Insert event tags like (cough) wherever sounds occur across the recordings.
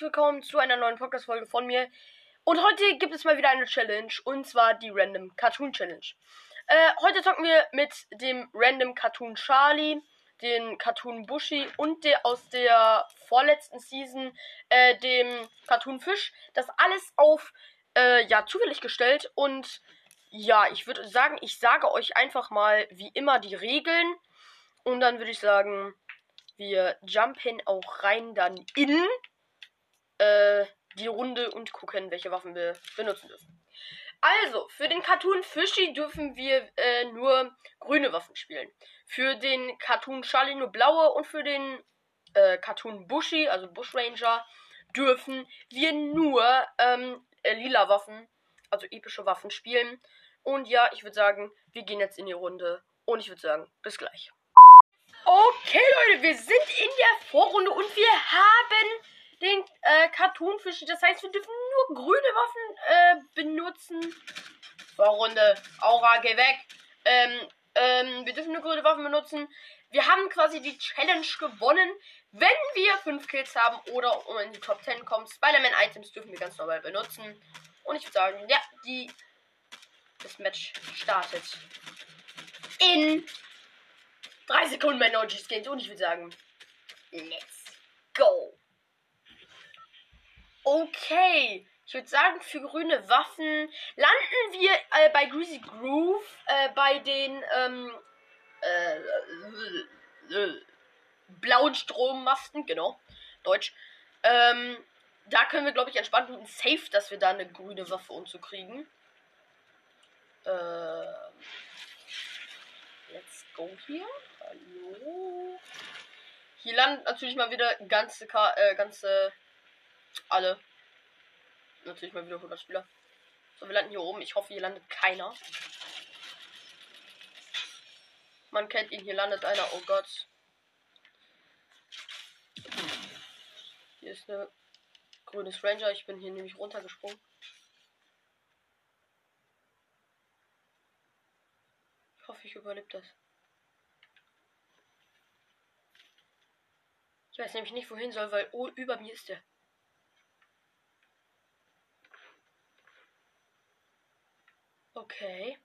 herzlich willkommen zu einer neuen Podcast-Folge von mir. Und heute gibt es mal wieder eine Challenge und zwar die Random Cartoon Challenge. Äh, heute zocken wir mit dem Random Cartoon Charlie, den Cartoon Bushi und der aus der vorletzten Season, äh, dem Cartoon Fisch. Das alles auf, äh, ja, zufällig gestellt und ja, ich würde sagen, ich sage euch einfach mal wie immer die Regeln und dann würde ich sagen, wir jumpen auch rein dann in äh, die Runde und gucken, welche Waffen wir benutzen dürfen. Also, für den Cartoon Fishy dürfen wir äh, nur grüne Waffen spielen. Für den Cartoon Charlie nur blaue und für den äh, Cartoon Bushy, also Bush Ranger, dürfen wir nur ähm, äh, lila Waffen, also epische Waffen spielen. Und ja, ich würde sagen, wir gehen jetzt in die Runde und ich würde sagen, bis gleich. Okay, Leute, wir sind in der Vorrunde und wir haben den äh, Cartoonfisch. Das heißt, wir dürfen nur grüne Waffen äh, benutzen. Vorrunde, Aura, geh weg. Ähm, ähm, wir dürfen nur grüne Waffen benutzen. Wir haben quasi die Challenge gewonnen, wenn wir 5 Kills haben oder um in die Top 10 kommen. Spider-Man-Items dürfen wir ganz normal benutzen. Und ich würde sagen, ja, die, das Match startet in 3 Sekunden mein OGs geht und ich würde sagen, let's go. Okay, ich würde sagen, für grüne Waffen landen wir äh, bei Greasy Groove, äh, bei den ähm, äh, äh, blauen Strommasten, genau, Deutsch. Ähm, da können wir, glaube ich, entspannt und safe, dass wir da eine grüne Waffe umzukriegen. Äh, let's go hier. Hallo. Hier landet natürlich mal wieder ganze, Ka äh, ganze, alle. Natürlich mal wieder 100 Spieler. So, wir landen hier oben. Ich hoffe, hier landet keiner. Man kennt ihn, hier landet einer. Oh Gott. Hier ist eine grünes Ranger. Ich bin hier nämlich runtergesprungen. Ich hoffe, ich überlebe das. Ich weiß nämlich nicht, wohin soll, weil oh, über mir ist der. Okay.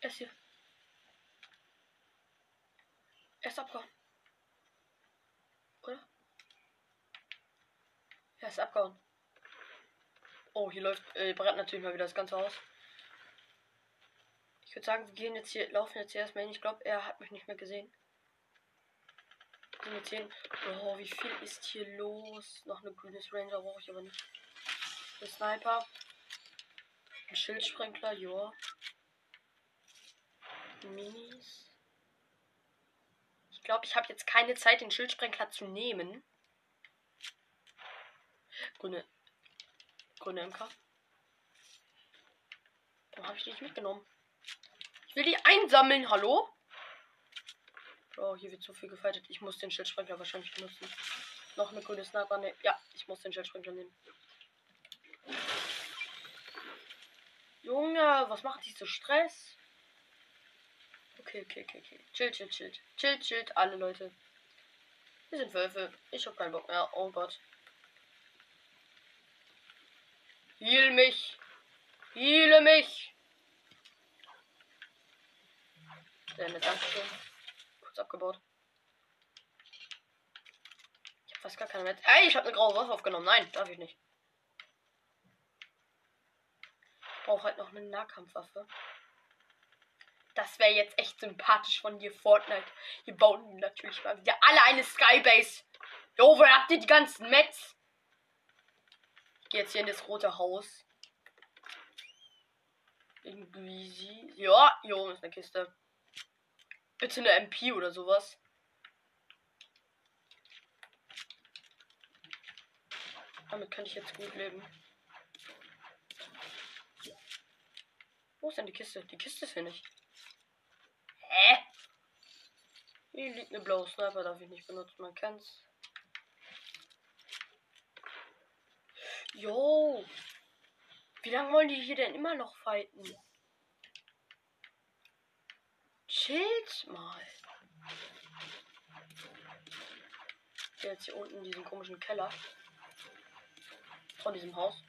Er ist hier. Er ist abgehauen. Oder? Er ist abgehauen. Oh, hier läuft, äh, brennt natürlich mal wieder das ganze Haus. Ich würde sagen, wir gehen jetzt hier, laufen jetzt hier erstmal hin. Ich glaube, er hat mich nicht mehr gesehen. Hin. Oh, wie viel ist hier los? Noch eine grünes Ranger brauche ich aber nicht. Ein Sniper. Ein Schildsprenkler, ja. Minis. Ich glaube, ich habe jetzt keine Zeit, den Schildsprenkler zu nehmen. Grüne. Grüne MK. Warum habe ich die nicht mitgenommen? Ich will die einsammeln, hallo? Oh, hier wird zu viel gefightet. Ich muss den Schildsprenger wahrscheinlich benutzen. Noch eine grüne Sniper. Ne, ja, ich muss den Schildsprenger nehmen. Junge, was macht die so Stress? Okay, okay, okay, okay. Chill, chill, chill. Chill, chill, alle Leute. Wir sind Wölfe. Ich hab keinen Bock mehr. Oh Gott. Heal mich. Heale mich. Sehr nett, Dankeschön. Abgebaut. Ich hab fast gar keine mehr. Ey, ich hab eine graue Waffe aufgenommen. Nein, darf ich nicht. Ich brauche halt noch eine Nahkampfwaffe. Das wäre jetzt echt sympathisch von dir, Fortnite. Hier bauen natürlich mal wieder alle eine Skybase. Jo, wo habt ihr die ganzen Mets? Ich gehe jetzt hier in das rote Haus. Irgendwie. Ja, hier oben ist eine Kiste. Bitte eine MP oder sowas. Damit kann ich jetzt gut leben. Wo ist denn die Kiste? Die Kiste ist hier nicht. Hä? Hier liegt eine blaue Sniper, darf ich nicht benutzen, man kennt's. Jo. Wie lange wollen die hier denn immer noch fighten? Chillt mal. Jetzt hier unten in diesem komischen Keller. Von diesem Haus.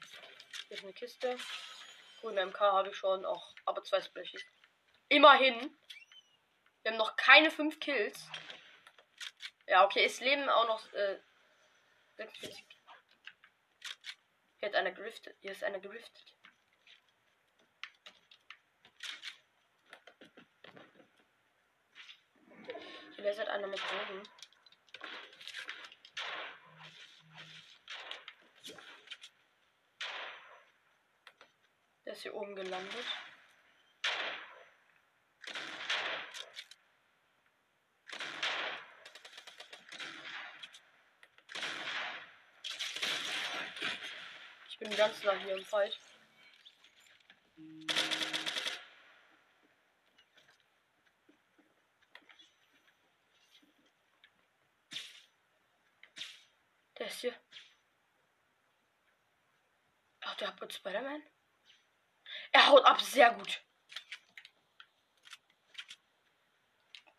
Hier ist eine Kiste. Grüne MK habe ich schon auch, aber zwei Splashies. Immerhin. Wir haben noch keine fünf Kills. Ja, okay, es leben auch noch äh, 46. Hier hat einer geriftet. Hier ist einer geriftet. Hier lasert einer mit Bogen. Der ist hier oben gelandet. Ich bin ganz nah hier im Fight. Der ist hier. Ach, der hat Spider-Man? Er haut ab, sehr gut.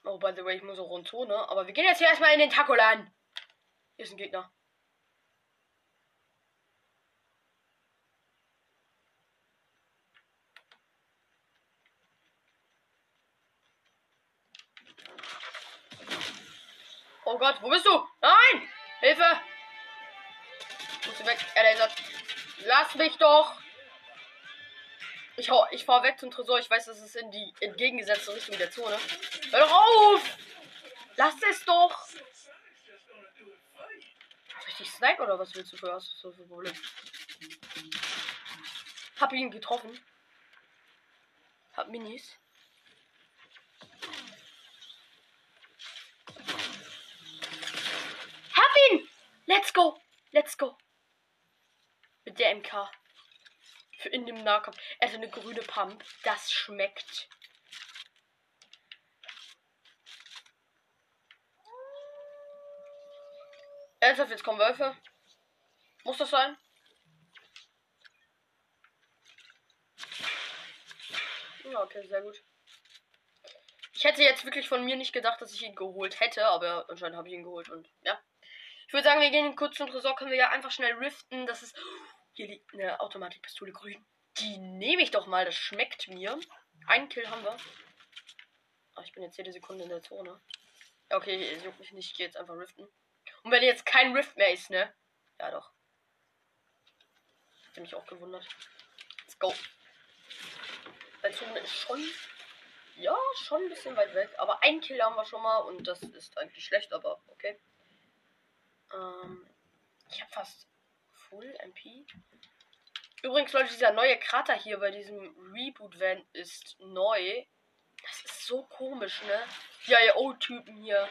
Oh, by the way, ich muss auch rund ne? Aber wir gehen jetzt hier erstmal in den Tacolan. Hier ist ein Gegner. Lass mich doch! Ich, hau, ich fahr weg zum Tresor. Ich weiß, das ist in die entgegengesetzte Richtung der Zone. Hör doch auf! Lass es doch! Soll ich dich snipe oder was willst du für, was so für Problem? Hab ihn getroffen. Hab Minis. Hab ihn! Let's go! Let's go! Mit der MK. Für in dem Nahkampf. Hat eine grüne Pump. Das schmeckt. Ernsthaft, jetzt kommen Wölfe. Muss das sein? Ja, okay, sehr gut. Ich hätte jetzt wirklich von mir nicht gedacht, dass ich ihn geholt hätte, aber anscheinend habe ich ihn geholt und ja. Ich würde sagen, wir gehen kurz zum Tresor, können wir ja einfach schnell riften. Das ist. Hier liegt eine Automatikpistole grün. Die nehme ich doch mal, das schmeckt mir. Einen Kill haben wir. Ach, ich bin jetzt jede Sekunde in der Zone. Okay, es juckt mich nicht, ich gehe jetzt einfach riften. Und wenn jetzt kein Rift mehr ist, ne? Ja, doch. Hätte mich auch gewundert. Let's go. Weil Zone ist schon. Ja, schon ein bisschen weit weg. Aber ein Kill haben wir schon mal und das ist eigentlich schlecht, aber okay. Ähm, ich habe fast Full MP. Übrigens, Leute, dieser neue Krater hier bei diesem Reboot-Van ist neu. Das ist so komisch, ne? Ja, ja, O-Typen hier.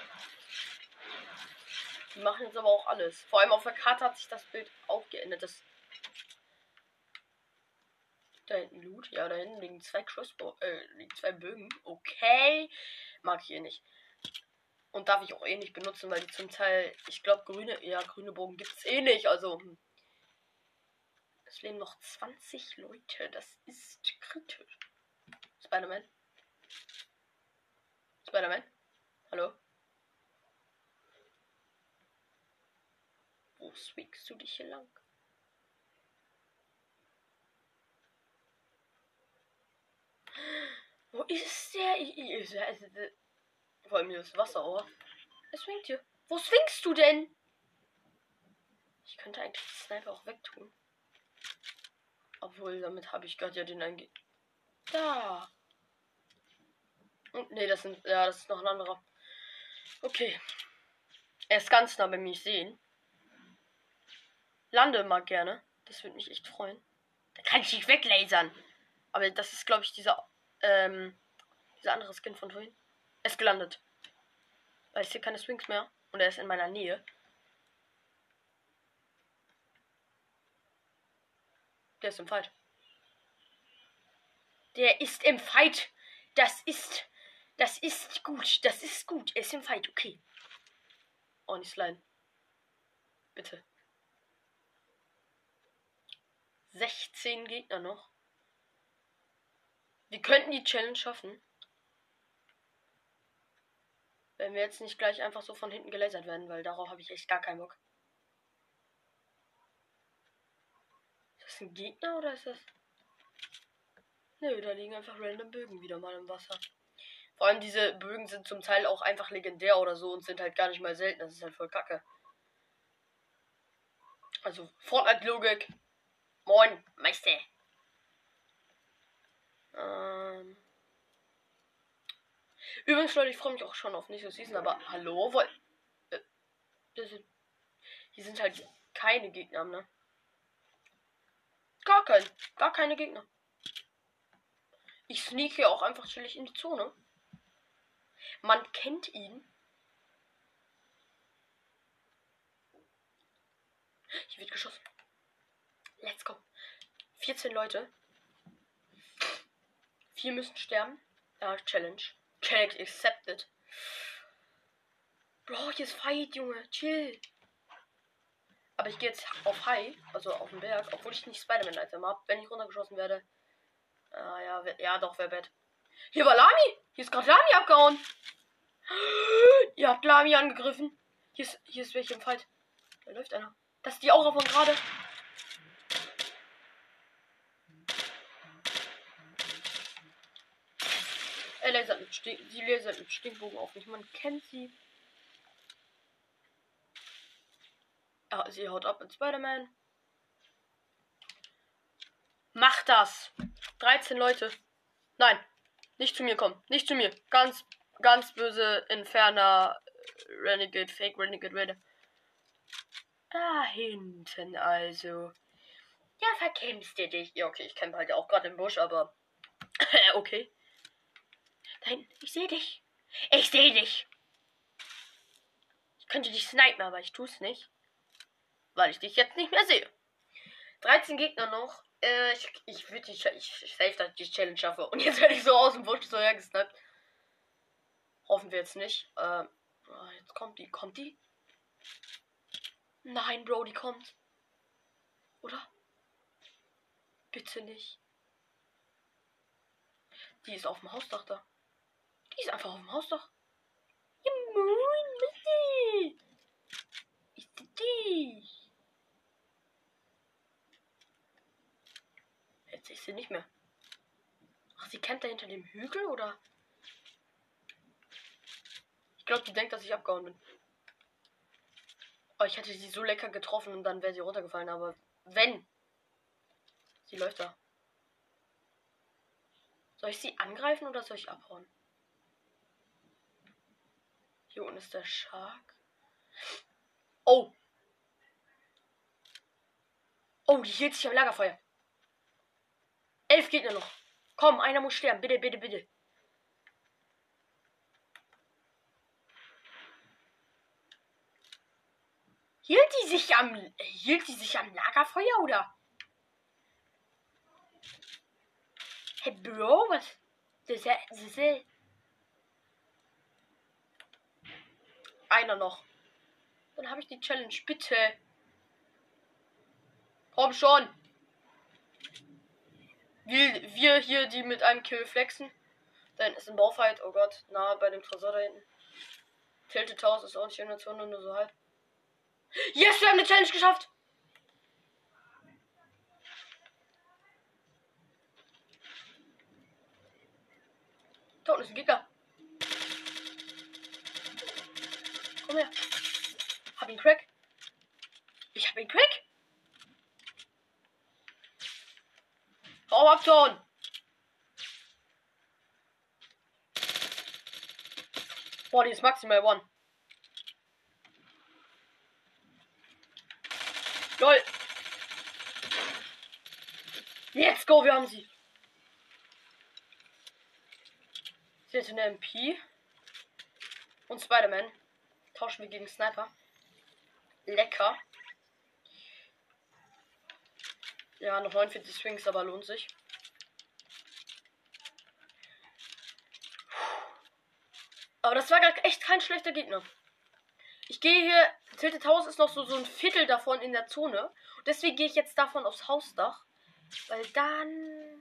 Die machen jetzt aber auch alles. Vor allem auf der Karte hat sich das Bild auch geändert. Das da hinten Loot. Ja, da hinten liegen zwei Crossbow, äh, liegen zwei Bögen. Okay. Mag ich hier nicht. Und darf ich auch eh nicht benutzen, weil die zum Teil, ich glaube, grüne, ja, grüne Bogen gibt es eh nicht. Also, hm. Es leben noch 20 Leute. Das ist kritisch. Spider-Man? Spider-Man? Hallo? Wo swingst du dich hier lang? Wo ist der? Vor allem hier ist Wasser, oder? Er swingt hier. Wo swingst du denn? Ich könnte eigentlich den Sniper auch wegtun. Obwohl, damit habe ich gerade ja den einge... Da. Und, nee, das sind... Ja, das ist noch ein anderer. Okay. Er ist ganz nah bei mir sehen. Lande mal gerne. Das würde mich echt freuen. Da kann ich dich weglasern. Aber das ist, glaube ich, dieser, ähm, dieser andere Skin von vorhin. Er ist gelandet. Weil ich sehe keine Swings mehr. Und er ist in meiner Nähe. Der ist im Fight. Der ist im Fight. Das ist. Das ist gut. Das ist gut. Er ist im Fight. Okay. Oh, nicht sliden. Bitte. 16 Gegner noch. Wir könnten die Challenge schaffen. Wenn wir jetzt nicht gleich einfach so von hinten gelasert werden, weil darauf habe ich echt gar keinen Bock. Ist ein Gegner oder ist das. Nö, da liegen einfach random Bögen wieder mal im Wasser. Vor allem diese Bögen sind zum Teil auch einfach legendär oder so und sind halt gar nicht mal selten. Das ist halt voll kacke. Also Fortnite-Logik. Moin, Meister. Ähm. Übrigens, Leute, ich freue mich auch schon auf nächste Season, aber hallo, weil. Äh, sind, hier sind halt keine Gegner, ne? Gar kein, gar keine Gegner. Ich sneak hier auch einfach chillig in die Zone. Man kennt ihn. Hier wird geschossen. Let's go. 14 Leute. Vier müssen sterben. Ja, Challenge. Challenge accepted. Bro, ist Fight, Junge. Chill. Aber ich gehe jetzt auf High, also auf den Berg, obwohl ich nicht Spider-Man-Item habe, wenn ich runtergeschossen werde. Ah ja, ja doch, wer Bett. Hier war Lami! Hier ist gerade Lami abgehauen! (gasps) Ihr habt Lami angegriffen. Hier ist, hier ist welche im Fight. Da läuft einer. Das ist die Aura von gerade. Er lasert mit Stink, sie lasert mit Stinkbogen auf mich. Man kennt sie. Sie haut ab mit Spider-Man. Mach das! 13 Leute. Nein, nicht zu mir kommen. Nicht zu mir. Ganz, ganz böse, inferner Renegade, Fake Renegade Raider. Da hinten also. Ja, verkämpfst du dich. Ja, okay, ich kämpfe halt auch gerade im Busch, aber. (coughs) okay. Hinten, ich sehe dich. Ich sehe dich. Ich könnte dich snipen, aber ich tue es nicht. Weil ich dich jetzt nicht mehr sehe. 13 Gegner noch. Äh, ich ich würde die, ich, ich die Challenge schaffe. Und jetzt werde ich so aus dem Busch so hergesniped. Hoffen wir jetzt nicht. Äh, jetzt kommt die. Kommt die? Nein, Bro, die kommt. Oder? Bitte nicht. Die ist auf dem Hausdach da. Die ist einfach auf dem Hausdach. Ja, moin, Missy. Ich sehe dich. Ich sie nicht mehr. Ach, sie kämpft da hinter dem Hügel, oder? Ich glaube, die denkt, dass ich abgehauen bin. Oh, ich hätte sie so lecker getroffen und dann wäre sie runtergefallen, aber wenn. Sie läuft da. Soll ich sie angreifen oder soll ich abhauen? Hier unten ist der Shark. Oh. Oh, die hielt sich am Lagerfeuer. Elf Gegner noch. Komm, einer muss sterben. Bitte, bitte, bitte. Hielt die sich am hielt die sich am Lagerfeuer oder? Hey Bro, was? Das ist, das ist Einer noch. Dann habe ich die Challenge, bitte. Komm schon. Wir, wir hier, die mit einem Kill flexen. Da hinten ist ein Baufight. Oh Gott, nahe bei dem Tresor da hinten. Tilted House ist auch nicht in der Zone, nur so halb. Yes, wir haben die Challenge geschafft! Da unten ist ein Gegner. Komm her. Hab ihn Crack. Ich hab ihn Crack. Hau ab, Ton. Boah, die ist maximal one. Lol. Let's go, wir haben sie. Ist eine MP. Und Spider-Man. Tauschen wir gegen Sniper. Lecker. Ja, noch 49 Swings, aber lohnt sich. Aber das war echt kein schlechter Gegner. Ich gehe hier, Tilted Haus ist noch so, so ein Viertel davon in der Zone. Und deswegen gehe ich jetzt davon aufs Hausdach. Weil dann.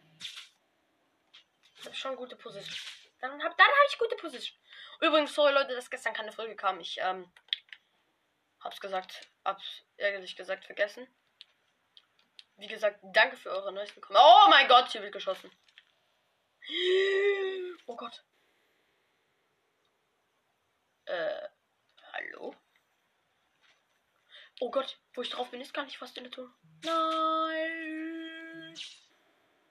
Das ist schon gute Position. Dann habe dann hab ich gute Position. Übrigens, sorry Leute, dass gestern keine Folge kam. Ich ähm, hab's gesagt, hab's ärgerlich gesagt vergessen. Wie gesagt, danke für eure neuesten Kommentare. Oh mein Gott, hier wird geschossen. Oh Gott. Äh, hallo? Oh Gott, wo ich drauf bin, ist gar nicht fast in der Tour. Nein.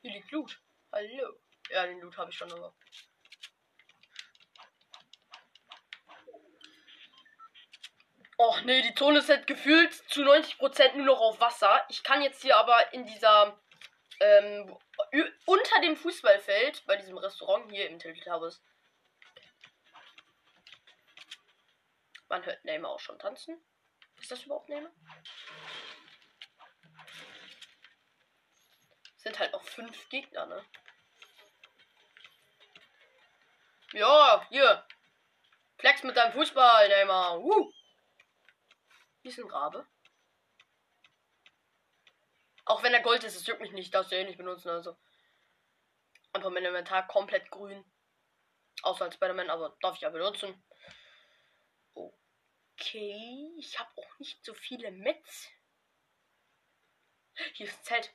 Hier liegt Loot. Hallo. Ja, den Loot habe ich schon, aber. Och nee, die Zone ist halt gefühlt zu 90% nur noch auf Wasser. Ich kann jetzt hier aber in dieser ähm, unter dem Fußballfeld, bei diesem Restaurant hier im Tilted Towers. Man hört Neymar auch schon tanzen. Ist das überhaupt Neymar? Sind halt noch fünf Gegner, ne? Ja, hier. Flex mit deinem Fußball, Neymar. Uh. Hier ist ein Rabe. Auch wenn er Gold ist, es juckt mich nicht, darfst du eh nicht benutzen, also. Einfach mein Inventar komplett grün. Außer als Spider-Man, aber darf ich ja benutzen. Okay, ich habe auch nicht so viele Mets. Hier ist ein Zelt.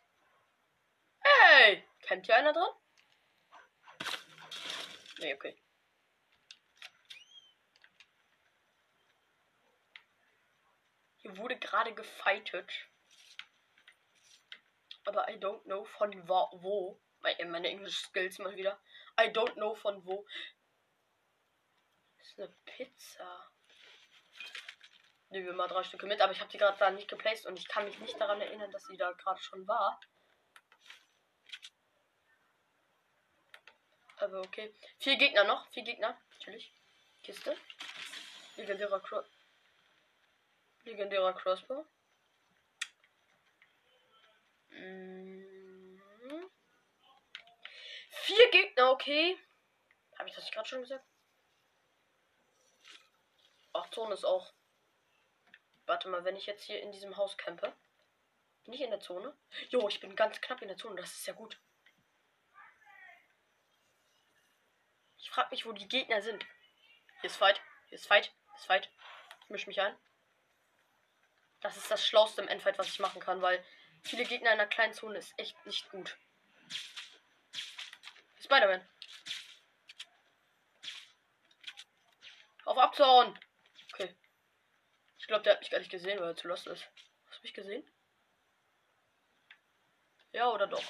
Hey, kennt hier einer drin? Nee, okay. Hier wurde gerade gefightet aber I don't know von wo. Meine Englisch Skills mal wieder. I don't know von wo. Das ist eine Pizza. Nehmen wir mal drei Stücke mit, aber ich habe die gerade da nicht geplaced und ich kann mich nicht daran erinnern, dass sie da gerade schon war. Aber okay. Vier Gegner noch. Vier Gegner. Natürlich. Kiste. Legendärer Cross. Legendärer Crossbow. Mhm. Vier Gegner, okay. Habe ich das gerade schon gesagt? Ach, Zone ist auch. Warte mal, wenn ich jetzt hier in diesem Haus campe. Bin ich in der Zone? Jo, ich bin ganz knapp in der Zone. Das ist ja gut. Ich frage mich, wo die Gegner sind. Hier ist Fight. Hier ist Fight. Hier ist Fight. Ich mische mich ein. Das ist das Schlauste im Endfight, was ich machen kann, weil Viele Gegner in einer kleinen Zone ist echt nicht gut. Spider-Man. Auf abzuhauen. Okay. Ich glaube, der hat mich gar nicht gesehen, weil er zu lost ist. Hast du mich gesehen? Ja oder doch?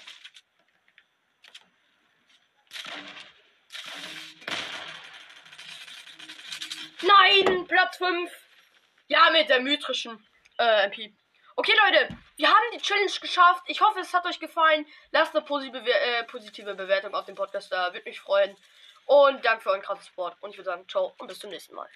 Nein, Platz 5. Ja, mit der mythrischen äh, MP. Okay, Leute, wir haben die Challenge geschafft. Ich hoffe, es hat euch gefallen. Lasst eine positive, äh, positive Bewertung auf dem Podcast da. Würde mich freuen. Und danke für euren krassen Support. Und ich würde sagen, ciao und bis zum nächsten Mal.